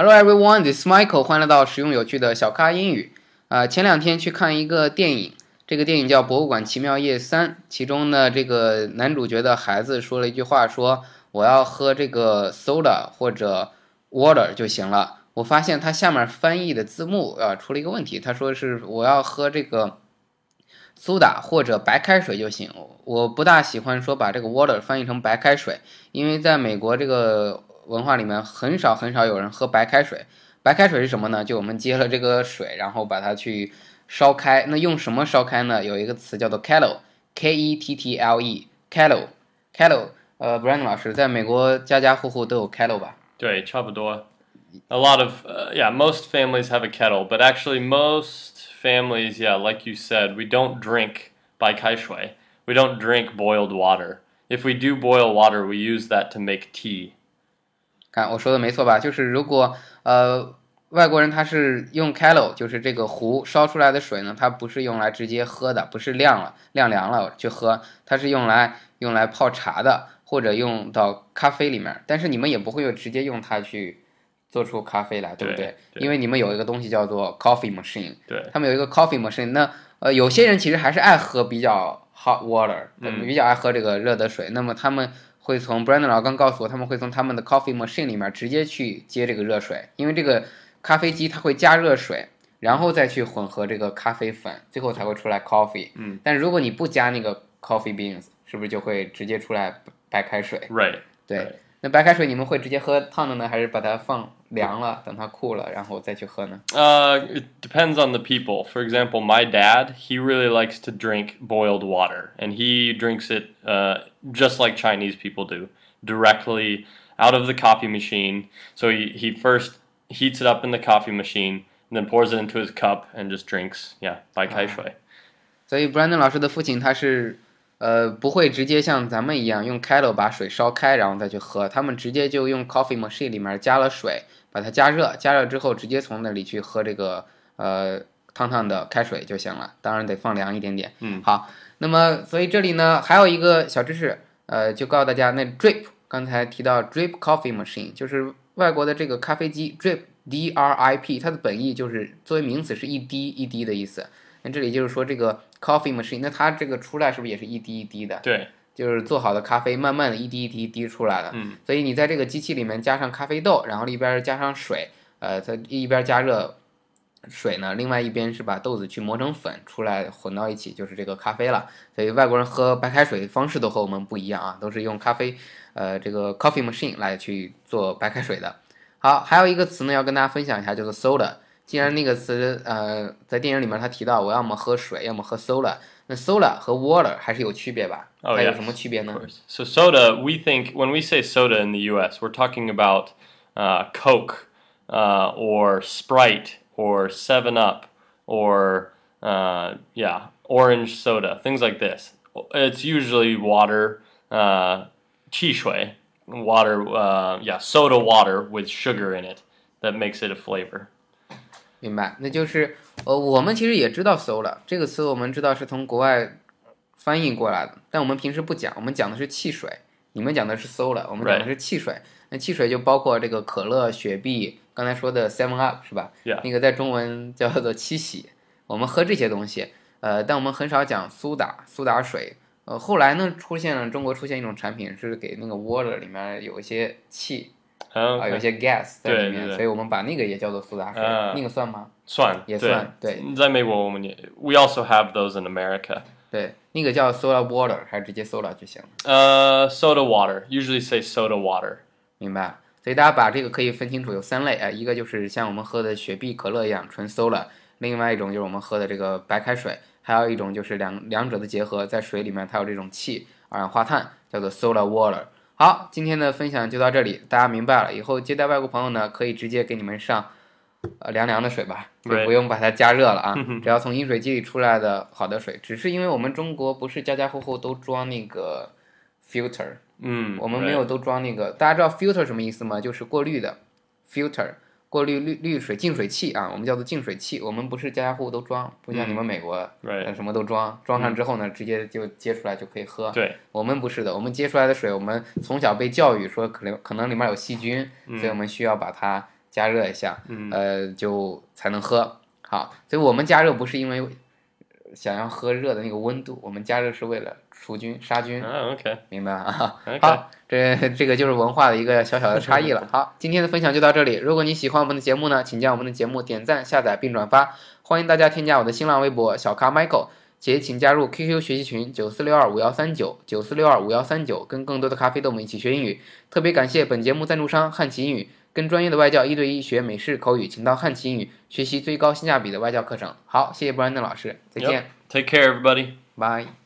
Hello everyone, this is Michael. 欢迎来到实用有趣的小咖英语。啊、前两天去看一个电影，这个电影叫《博物馆奇妙夜三》，其中呢，这个男主角的孩子说了一句话，说我要喝这个 soda 或者 water 就行了。我发现他下面翻译的字幕啊出了一个问题，他说是我要喝这个苏打或者白开水就行。我不大喜欢说把这个 water 翻译成白开水，因为在美国这个文化里面很少很少有人喝白开水。白开水是什么呢？就我们接了这个水，然后把它去烧开。那用什么烧开呢？有一个词叫做 kettle，k e t t l e，kettle，kettle。呃，Brandon 老师，在美国家家户户都有 kettle 吧？对，差不多。A lot of uh, yeah, most families have a kettle, but actually most families, yeah, like you said, we don't drink 白开水. We don't drink boiled water. If we do boil water, we use that to make tea. 看我说的没错吧？就是如果呃外国人他是用 kettle，就是这个壶烧出来的水呢，它不是用来直接喝的，不是晾了晾凉了去喝，它是用来用来泡茶的，或者用到咖啡里面。但是你们也不会有直接用它去做出咖啡来，对不对？对因为你们有一个东西叫做 coffee machine，对他们有一个 coffee machine。那呃有些人其实还是爱喝比较 hot water，嗯比较爱喝这个热的水。那么他们会从 Brandon 老刚告诉我，他们会从他们的 coffee machine 里面直接去接这个热水，因为这个咖啡机它会加热水，然后再去混合这个咖啡粉，最后才会出来 coffee。嗯，但如果你不加那个 coffee beans，是不是就会直接出来白开水？Right. 对 Right. 那白开水你们会直接喝烫的呢，还是把它放 凉了，等它酷了，然后再去喝呢？ Uh, it depends on the people. For example, my dad, he really likes to drink boiled water, and he drinks it uh, just like Chinese people do, directly out of the coffee machine. So he, he first heats it up in the coffee machine, and then pours it into his cup and just drinks. Yeah, 白开水.所以 Brandon 老师的父亲他是， 呃，不会直接像咱们一样用 kettle 把水烧开，然后再去喝，他们直接就用 coffee machine 里面加了水，把它加热，加热之后直接从那里去喝这个呃烫烫的开水就行了，当然得放凉一点点。嗯，好，那么所以这里呢还有一个小知识，呃，就告诉大家，那 drip 刚才提到 drip coffee machine 就是外国的这个咖啡机 drip D R I P，它的本意就是作为名词是一滴一滴的意思。那这里就是说这个 coffee machine，那它这个出来是不是也是一滴一滴的？对，就是做好的咖啡，慢慢的一滴一滴滴出来的。嗯，所以你在这个机器里面加上咖啡豆，然后一边加上水，呃，它一边加热水呢，另外一边是把豆子去磨成粉出来混到一起，就是这个咖啡了。所以外国人喝白开水的方式都和我们不一样啊，都是用咖啡，呃，这个 coffee machine 来去做白开水的。好，还有一个词呢要跟大家分享一下，叫做 soda。既然那个词，呃，在电影里面他提到我要么喝水，要么喝 soda，那 soda 和 water 还是有区别吧？ Oh, 它有 yes. 什么区别呢 Of？course. So soda, we think when we say soda in the U.S., we're talking about uh, Coke uh, or Sprite or Seven Up or uh, yeah, orange soda, things like this. It's usually water, uh, 汽水, water, uh, yeah, soda water with sugar in it that makes it a flavor. 明白，那就是呃，我们其实也知道 solar 这个词，我们知道是从国外翻译过来的，但我们平时不讲，我们讲的是汽水，你们讲的是 solar，我们讲的是汽水。那汽水就包括这个可乐、雪碧，刚才说的 Seven Up 是吧 Yeah. 那个在中文叫做七喜，我们喝这些东西，呃，但我们很少讲苏打、苏打水。呃，后来呢，出现了中国出现一种产品，是给那个 water 里面有一些气啊，有一些 gas 在里面，对对对所以我们把那个也叫做苏打水，啊那个算吗？算，也算，对。在美国我们也 we also have those in America. 对，那个叫 soda water，还是直接 soda 就行了，Uh, soda water. Usually say soda water. 明白？所以大家把这个可以分清楚，有三类，啊，一个就是像我们喝的雪碧、可乐一样纯 soda，另外一种就是我们喝的这个白开水，还有一种就是两两者的结合，在水里面它有这种气，二氧化碳，叫做 soda water。好，今天的分享就到这里，大家明白了，以后接待外国朋友呢，可以直接给你们上。呃，凉凉的水吧，就不用把它加热了啊，只要从饮水机里出来的好的水。只是因为我们中国不是家家户户都装那个 filter，Mm, 我们没.有都装那个，大家知道 filter 什么意思吗？就是过滤的 filter，过滤滤滤水净水器啊，我们叫做净水器。我们不是家家户户都装，不像你们美国.什么都装，装上之后呢，直接就接出来就可以喝。对，我们不是的，我们接出来的水，我们从小被教育说可能可能里面有细菌，所以我们需要把它加热一下，嗯呃，就才能喝。好，所以我们加热不是因为想要喝热的那个温度，我们加热是为了除菌杀菌，Oh. 明白啊？Okay. 好，这这个就是文化的一个小小的差异了。好，今天的分享就到这里。如果你喜欢我们的节目呢，请将我们的节目点赞、下载并转发。欢迎大家添加我的新浪微博小咖 Michael，且请加入 QQ 学习群九四六二五幺三九九四六二五幺三九，跟更多的咖啡豆们一起学英语。特别感谢本节目赞助商汉奇英语，跟专业的外教一对一学美式口语，请到汉奇英语学习最高性价比的外教课程。好，谢谢布兰登老师，再见，Take care, everybody. 拜。